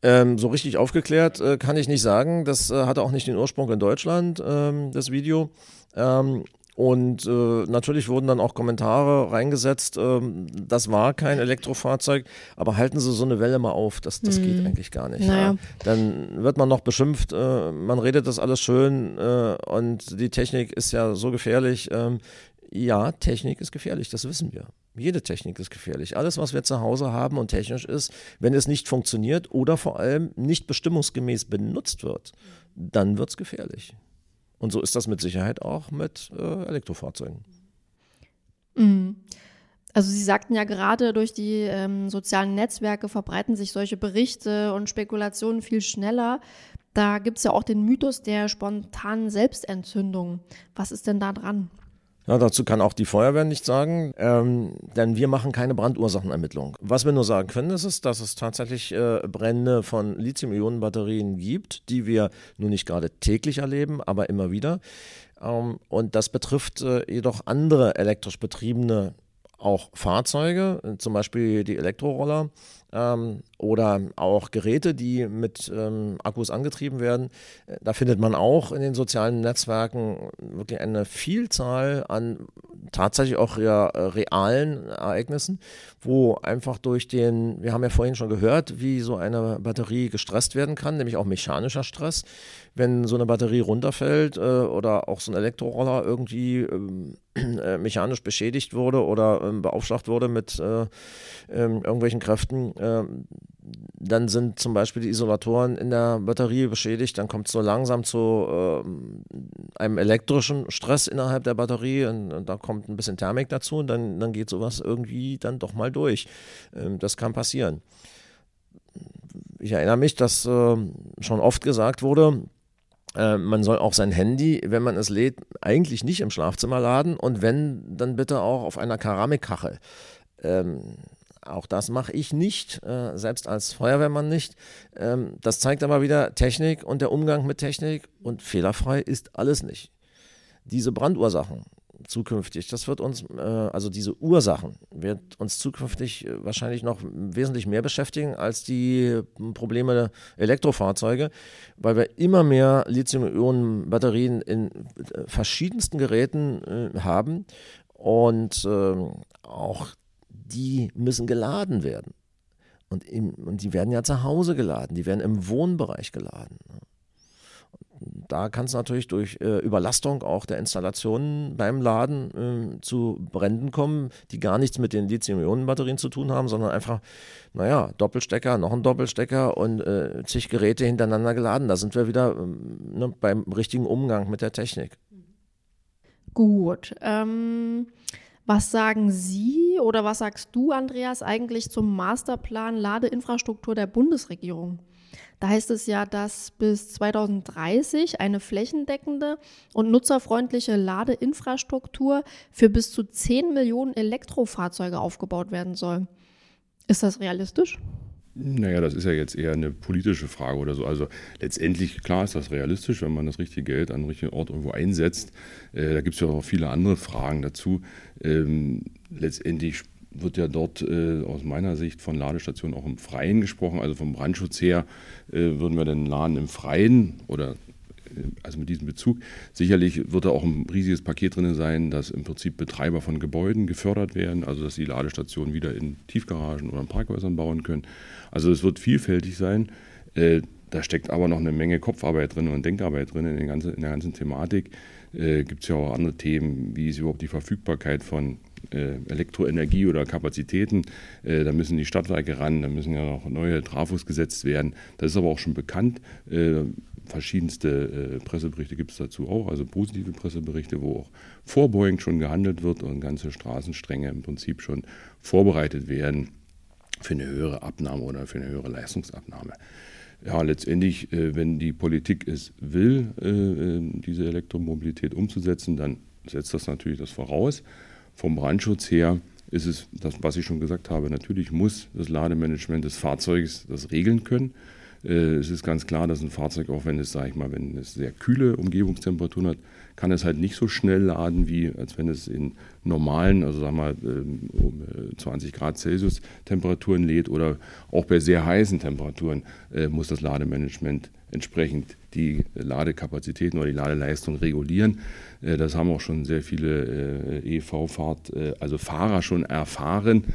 Ähm, so richtig aufgeklärt äh, kann ich nicht sagen. Das äh, hatte auch nicht den Ursprung in Deutschland, ähm, das Video. Ähm, und äh, natürlich wurden dann auch Kommentare reingesetzt, ähm, das war kein Elektrofahrzeug, aber halten Sie so eine Welle mal auf, das, das geht eigentlich gar nicht. Naja. Ja. Dann wird man noch beschimpft, äh, man redet das alles schön äh, und die Technik ist ja so gefährlich. Ähm, ja, Technik ist gefährlich, das wissen wir. Jede Technik ist gefährlich. Alles, was wir zu Hause haben und technisch ist, wenn es nicht funktioniert oder vor allem nicht bestimmungsgemäß benutzt wird, dann wird es gefährlich. Und so ist das mit Sicherheit auch mit äh, Elektrofahrzeugen. Mhm. Also Sie sagten ja gerade, durch die ähm, sozialen Netzwerke verbreiten sich solche Berichte und Spekulationen viel schneller. Da gibt es ja auch den Mythos der spontanen Selbstentzündung. Was ist denn da dran? Ja, dazu kann auch die Feuerwehr nichts sagen, ähm, denn wir machen keine Brandursachenermittlung. Was wir nur sagen können, ist, es, dass es tatsächlich äh, Brände von Lithium-Ionen-Batterien gibt, die wir nun nicht gerade täglich erleben, aber immer wieder. Ähm, und das betrifft äh, jedoch andere elektrisch betriebene auch Fahrzeuge, zum Beispiel die Elektroroller ähm, oder auch Geräte, die mit ähm, Akkus angetrieben werden. Äh, Da findet man auch in den sozialen Netzwerken wirklich eine Vielzahl an tatsächlich auch rea äh, realen Ereignissen, wo einfach durch den, wir haben ja vorhin schon gehört, wie so eine Batterie gestresst werden kann, nämlich auch mechanischer Stress. Wenn so eine Batterie runterfällt äh, oder auch so ein Elektroroller irgendwie ähm, äh, mechanisch beschädigt wurde oder ähm, beaufschlagt wurde mit äh, ähm, irgendwelchen Kräften, ähm, dann sind zum Beispiel die Isolatoren in der Batterie beschädigt, dann kommt es so langsam zu ähm, einem elektrischen Stress innerhalb der Batterie und, und da kommt ein bisschen Thermik dazu und dann, dann geht sowas irgendwie dann doch mal durch. Ähm, das kann passieren. Ich erinnere mich, dass äh, schon oft gesagt wurde, äh, man soll auch sein Handy, wenn man es lädt, eigentlich nicht im Schlafzimmer laden und wenn, dann bitte auch auf einer Keramikkachel. Ähm, auch das mache ich nicht, äh, selbst als Feuerwehrmann nicht. Ähm, das zeigt aber wieder Technik und der Umgang mit Technik und fehlerfrei ist alles nicht. Diese Brandursachen zukünftig, das wird uns, äh, also diese Ursachen, wird uns zukünftig äh, wahrscheinlich noch wesentlich mehr beschäftigen als die äh, Probleme der Elektrofahrzeuge, weil wir immer mehr Lithium-Ionen-Batterien in äh, verschiedensten Geräten äh, haben und ähm, auch die müssen geladen werden. Und, im, und die werden ja zu Hause geladen, die werden im Wohnbereich geladen. Da kann es natürlich durch äh, Überlastung auch der Installationen beim Laden äh, zu Bränden kommen, die gar nichts mit den Lithium-Ionen-Batterien zu tun haben, sondern einfach, naja, Doppelstecker, noch ein Doppelstecker und äh, zig Geräte hintereinander geladen. Da sind wir wieder ähm, ne, beim richtigen Umgang mit der Technik. Gut. Ähm, was sagen Sie oder was sagst du, Andreas, eigentlich zum Masterplan Ladeinfrastruktur der Bundesregierung? Da heißt es ja, dass bis 2030 eine flächendeckende und nutzerfreundliche Ladeinfrastruktur für bis zu 10 Millionen Elektrofahrzeuge aufgebaut werden soll. Ist das realistisch? Naja, das ist ja jetzt eher eine politische Frage oder so. Also letztendlich, klar ist das realistisch, wenn man das richtige Geld an den richtigen Ort irgendwo einsetzt. Äh, da gibt es ja auch viele andere Fragen dazu. Ähm, letztendlich wird ja dort äh, aus meiner Sicht von Ladestationen auch im Freien gesprochen. Also vom Brandschutz her äh, würden wir den Laden im Freien oder äh, also mit diesem Bezug. Sicherlich wird da auch ein riesiges Paket drin sein, dass im Prinzip Betreiber von Gebäuden gefördert werden, also dass die Ladestationen wieder in Tiefgaragen oder in Parkhäusern bauen können. Also es wird vielfältig sein. Äh, da steckt aber noch eine Menge Kopfarbeit drin und Denkarbeit drin in, den ganzen, in der ganzen Thematik. Äh, Gibt es ja auch andere Themen, wie ist überhaupt die Verfügbarkeit von äh, Elektroenergie oder Kapazitäten. Äh, da müssen die Stadtwerke ran, da müssen ja noch neue Trafos gesetzt werden. Das ist aber auch schon bekannt. Äh, verschiedenste äh, Presseberichte gibt es dazu auch, also positive Presseberichte, wo auch vorbeugend schon gehandelt wird und ganze Straßenstränge im Prinzip schon vorbereitet werden für eine höhere Abnahme oder für eine höhere Leistungsabnahme. Ja, letztendlich, äh, wenn die Politik es will, äh, äh, diese Elektromobilität umzusetzen, dann setzt das natürlich das voraus. Vom Brandschutz her ist es das, was ich schon gesagt habe, natürlich muss das Lademanagement des Fahrzeugs das regeln können. Äh, es ist ganz klar, dass ein Fahrzeug, auch wenn es, sage ich mal, wenn es sehr kühle Umgebungstemperaturen hat, kann es halt nicht so schnell laden, wie als wenn es in normalen, also sagen wir ähm, um 20 äh, Grad Celsius Temperaturen lädt oder auch bei sehr heißen Temperaturen äh, muss das Lademanagement entsprechend die Ladekapazitäten oder die Ladeleistung regulieren. Das haben auch schon sehr viele EV-Fahrt, also Fahrer schon erfahren,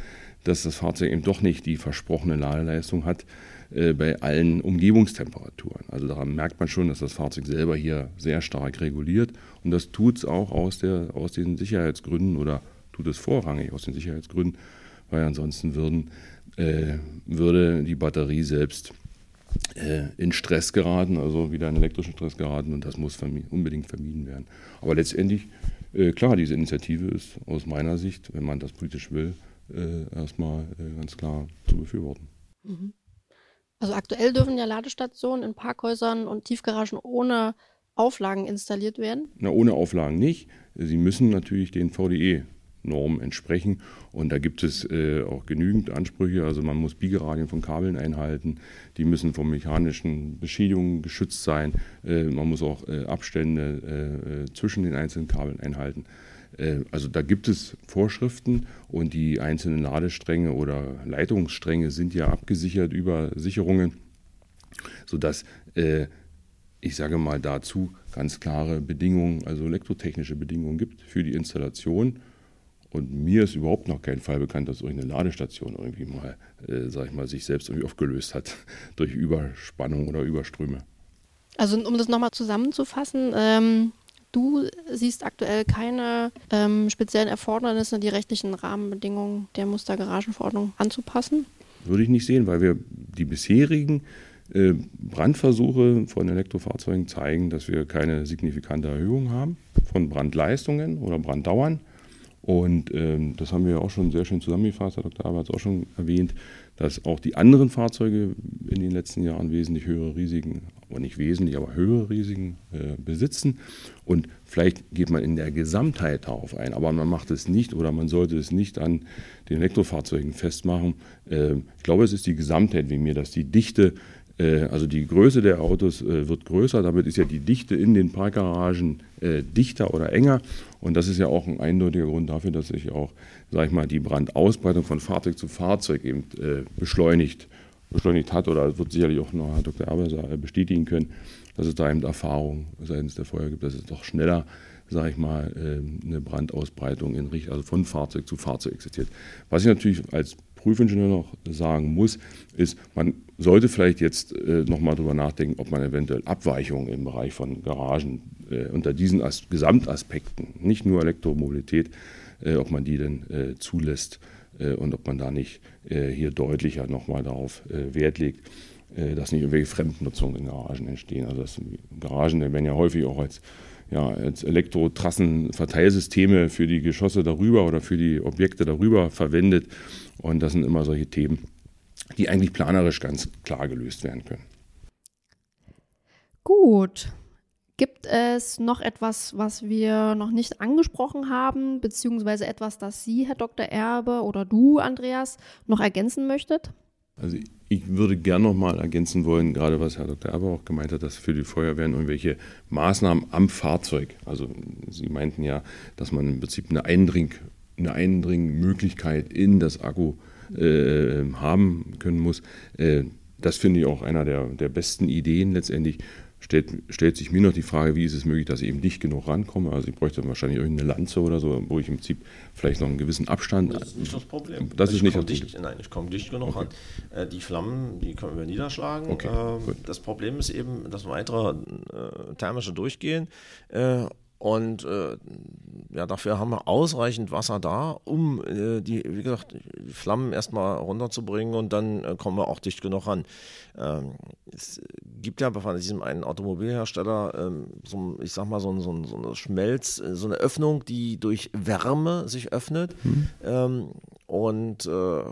dass das Fahrzeug eben doch nicht die versprochene Ladeleistung hat. Äh, bei allen Umgebungstemperaturen. Also daran merkt man schon, dass das Fahrzeug selber hier sehr stark reguliert und das tut es auch aus, der, aus den Sicherheitsgründen oder tut es vorrangig aus den Sicherheitsgründen, weil ansonsten würden, äh, würde die Batterie selbst äh, in Stress geraten, also wieder in elektrischen Stress geraten und das muss vermi unbedingt vermieden werden. Aber letztendlich, äh, klar, diese Initiative ist aus meiner Sicht, wenn man das politisch will, äh, erstmal äh, ganz klar zu befürworten. Mhm. Also aktuell dürfen ja Ladestationen in Parkhäusern und Tiefgaragen ohne Auflagen installiert werden? Na, ohne Auflagen nicht. Sie müssen natürlich den VDE-Normen entsprechen. Und da gibt es äh, auch genügend Ansprüche. Also man muss Biegeradien von Kabeln einhalten. Die müssen vor mechanischen Beschädigungen geschützt sein. Äh, man muss auch äh, Abstände äh, äh, zwischen den einzelnen Kabeln einhalten. Äh, also da gibt es Vorschriften und die einzelnen Ladestränge oder Leitungsstränge sind ja abgesichert über Sicherungen, sodass äh, ich sage mal dazu ganz klare Bedingungen, also elektrotechnische Bedingungen gibt für die Installation. Und mir ist überhaupt noch kein Fall bekannt, dass irgendeine Ladestation irgendwie mal, äh, sag ich mal, sich selbst irgendwie aufgelöst hat durch Überspannung oder Überströme. Also um das nochmal zusammenzufassen, ähm, Du siehst aktuell keine ähm, speziellen Erfordernisse, die rechtlichen Rahmenbedingungen der Mustergaragenverordnung anzupassen? Würde ich nicht sehen, weil wir die bisherigen äh, Brandversuche von Elektrofahrzeugen zeigen, dass wir keine signifikante Erhöhung haben von Brandleistungen oder Branddauern. Und ähm, das haben wir auch schon sehr schön zusammengefasst, Herr Dr. Aber hat es auch schon erwähnt, dass auch die anderen Fahrzeuge in den letzten Jahren wesentlich höhere Risiken, aber nicht wesentlich, aber höhere Risiken äh, besitzen. Und vielleicht geht man in der Gesamtheit darauf ein, aber man macht es nicht oder man sollte es nicht an den Elektrofahrzeugen festmachen. Äh, ich glaube, es ist die Gesamtheit wie mir, dass die Dichte also die Größe der Autos äh, wird größer, damit ist ja die Dichte in den Parkgaragen äh, dichter oder enger. Und das ist ja auch ein eindeutiger Grund dafür, dass sich auch, sag ich mal, die Brandausbreitung von Fahrzeug zu Fahrzeug eben beschleunigt, beschleunigt hat. Oder wird sicherlich auch noch Herr Dr. Erber bestätigen können, dass es da eben Erfahrung seitens der Feuer gibt, dass es doch schneller sage ich mal, eine Brandausbreitung in Richtung, also von Fahrzeug zu Fahrzeug existiert. Was ich natürlich als Prüfingenieur noch sagen muss, ist, man sollte vielleicht jetzt äh, nochmal darüber nachdenken, ob man eventuell Abweichungen im Bereich von Garagen äh, unter diesen As Gesamtaspekten, nicht nur Elektromobilität, äh, ob man die denn äh, zulässt äh, und ob man da nicht äh, hier deutlicher nochmal darauf äh, Wert legt, dass nicht irgendwelche Fremdnutzungen in Garagen entstehen. Also das, Garagen werden ja häufig auch als ja, als Elektrotrassenverteilsysteme für die Geschosse darüber oder für die Objekte darüber verwendet. Und das sind immer solche Themen, die eigentlich planerisch ganz klar gelöst werden können. Gut. Gibt es noch etwas, was wir noch nicht angesprochen haben, beziehungsweise etwas, das Sie, Herr Dr. Erbe, oder du, Andreas, noch ergänzen möchtet? Also ich würde gerne noch mal ergänzen wollen, gerade was Herr Dr. Erber auch gemeint hat, dass für die Feuerwehren irgendwelche Maßnahmen am Fahrzeug, also Sie meinten ja, dass man im Prinzip eine, Eindring, eine Eindringmöglichkeit in das Akku äh, haben können muss. Äh, das finde ich auch einer der, der besten Ideen letztendlich stellt, stellt sich mir noch die Frage, wie ist es möglich, dass ich eben dicht genug rankomme. Also ich bräuchte wahrscheinlich irgendeine Lanze oder so, wo ich im Prinzip vielleicht noch einen gewissen Abstand. Das ist nicht das Problem. Das also ist nicht das dicht, Nein, ich komme dicht genug okay. ran. Äh, die Flammen, die können wir niederschlagen. Okay, äh, das Problem ist eben das weitere äh, thermische Durchgehen. Und äh, ja, dafür haben wir ausreichend Wasser da, um äh, die, wie gesagt, die Flammen erstmal runterzubringen und dann äh, kommen wir auch dicht genug ran. Ähm, es gibt ja von diesem einen Automobilhersteller ähm, so, ich sag mal, so, so, so eine Schmelz, äh, so eine Öffnung, die durch Wärme sich öffnet. Mhm. Ähm, und äh,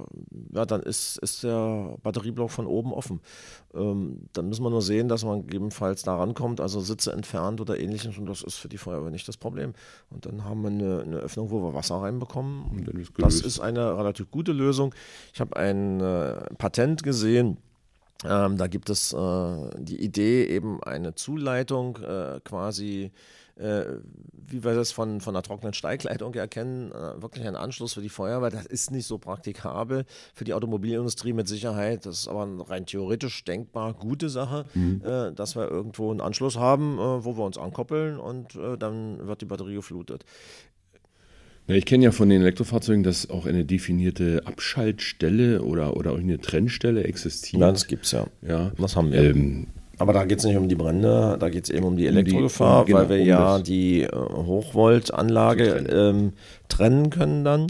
ja, dann ist, ist der Batterieblock von oben offen. Ähm, dann müssen wir nur sehen, dass man gegebenenfalls da rankommt, also Sitze entfernt oder ähnliches. Und das ist für die Feuerwehr nicht das Problem. Und dann haben wir eine, eine Öffnung, wo wir Wasser reinbekommen. Und das ist eine relativ gute Lösung. Ich habe ein äh, Patent gesehen Ähm, da gibt es äh, die Idee, eben eine Zuleitung äh, quasi, äh, wie wir das von, von einer trockenen Steigleitung erkennen, äh, wirklich ein Anschluss für die Feuerwehr. Das ist nicht so praktikabel für die Automobilindustrie mit Sicherheit. Das ist aber rein theoretisch denkbar gute Sache, mhm. Äh, dass wir irgendwo einen Anschluss haben, äh, wo wir uns ankoppeln und dann wird die Batterie geflutet. Ja, ich kenne ja von den Elektrofahrzeugen, dass auch eine definierte Abschaltstelle oder, oder auch eine Trennstelle existiert. Ja, das gibt es ja. ja. Das haben wir. Ähm, aber da geht es nicht um die Brände, da geht es eben um die Elektrogefahr, um die, um, genau, weil wir um ja die äh, Hochvoltanlage ähm, trennen können dann.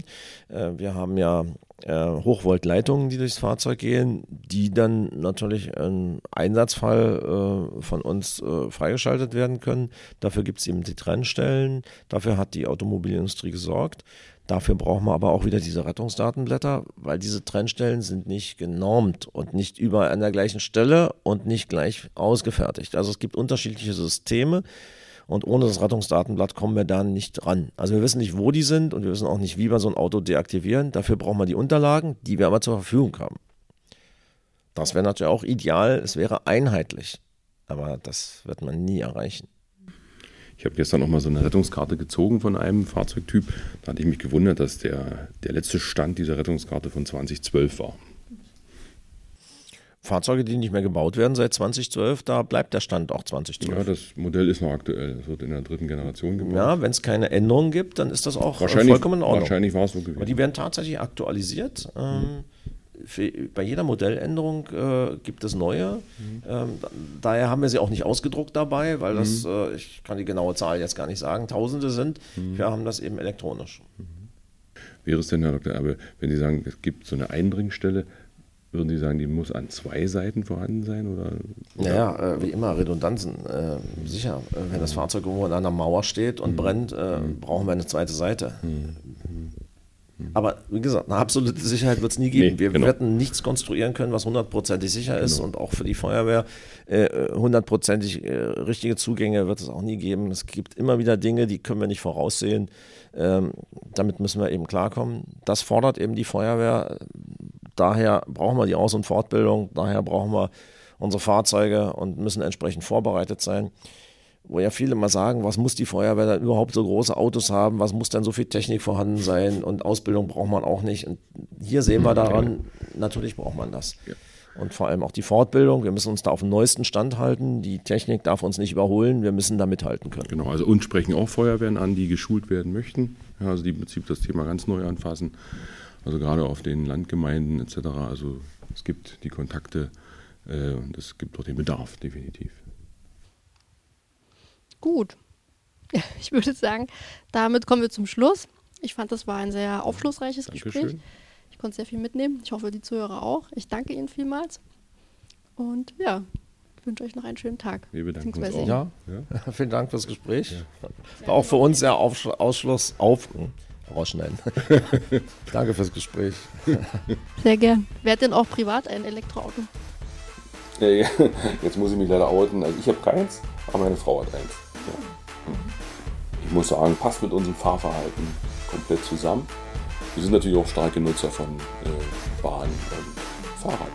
Äh, wir haben ja äh, Hochvoltleitungen, die durchs Fahrzeug gehen, die dann natürlich im Einsatzfall äh, von uns äh, freigeschaltet werden können. Dafür gibt es eben die Trennstellen, dafür hat die Automobilindustrie gesorgt. Dafür brauchen wir aber auch wieder diese Rettungsdatenblätter, weil diese Trennstellen sind nicht genormt und nicht überall an der gleichen Stelle und nicht gleich ausgefertigt. Also es gibt unterschiedliche Systeme, und ohne das Rettungsdatenblatt kommen wir da nicht ran. Also wir wissen nicht, wo die sind und wir wissen auch nicht, wie wir so ein Auto deaktivieren. Dafür brauchen wir die Unterlagen, die wir aber zur Verfügung haben. Das wäre natürlich auch ideal, es wäre einheitlich. Aber das wird man nie erreichen. Ich habe gestern noch mal so eine Rettungskarte gezogen von einem Fahrzeugtyp. Da hatte ich mich gewundert, dass der, der letzte Stand dieser Rettungskarte von 2012 war. Fahrzeuge, die nicht mehr gebaut werden seit 2012, da bleibt der Stand auch 2012. Ja, das Modell ist noch aktuell. Es wird in der dritten Generation gebaut. Ja, wenn es keine Änderungen gibt, dann ist das auch vollkommen in Ordnung. Wahrscheinlich war es so gewesen. Aber die werden tatsächlich aktualisiert. Mhm. Für, bei jeder Modelländerung äh, gibt es neue. Mhm. Ähm, daher haben wir sie auch nicht ausgedruckt dabei, weil das, mhm. äh, ich kann die genaue Zahl jetzt gar nicht sagen, Tausende sind. Mhm. Wir haben das eben elektronisch. Mhm. Wäre es denn, Herr Dr. Erbe, wenn Sie sagen, es gibt so eine Eindringstelle, würden Sie sagen, die muss an zwei Seiten vorhanden sein? Oder, oder? Naja, äh, wie immer, Redundanzen. Äh, sicher, äh, wenn das Fahrzeug irgendwo an einer Mauer steht und mhm. brennt, äh, mhm. brauchen wir eine zweite Seite. Mhm. Aber wie gesagt, eine absolute Sicherheit wird es nie geben. Nee, wir genau. werden nichts konstruieren können, was hundertprozentig sicher ist. Genau. Und auch für die Feuerwehr äh, hundertprozentig äh, richtige Zugänge wird es auch nie geben. Es gibt immer wieder Dinge, die können wir nicht voraussehen. Ähm, damit müssen wir eben klarkommen. Das fordert eben die Feuerwehr Daher brauchen wir die Aus- und Fortbildung, daher brauchen wir unsere Fahrzeuge und müssen entsprechend vorbereitet sein. Wo ja viele mal sagen, was muss die Feuerwehr dann überhaupt so große Autos haben, was muss denn so viel Technik vorhanden sein und Ausbildung braucht man auch nicht. Und hier sehen wir daran, natürlich braucht man das. Ja. Und vor allem auch die Fortbildung. Wir müssen uns da auf dem neuesten Stand halten. Die Technik darf uns nicht überholen. Wir müssen da mithalten können. Genau, also uns sprechen auch Feuerwehren an, die geschult werden möchten. Ja, also die im Prinzip das Thema ganz neu anfassen also gerade auf den Landgemeinden etc. Also es gibt die Kontakte äh, und es gibt auch den Bedarf, definitiv. Gut. Ich würde sagen, damit kommen wir zum Schluss. Ich fand, das war ein sehr aufschlussreiches Dankeschön. Gespräch. Ich konnte sehr viel mitnehmen. Ich hoffe, die Zuhörer auch. Ich danke Ihnen vielmals. Und ja, wünsche euch noch einen schönen Tag. Wir bedanken uns auch. Ja. ja. vielen Dank fürs Gespräch. Ja. War auch für uns sehr Ausschluss auf rausschneiden. Danke fürs Gespräch. Sehr gern. Wer hat denn auch privat ein Elektroauto? Ja, ja. Jetzt muss ich mich leider outen. Also ich habe keins, aber meine Frau hat eins. Ja. Ich muss sagen, passt mit unserem Fahrverhalten komplett zusammen. Wir sind natürlich auch starke Nutzer von äh, Bahn und Fahrrad.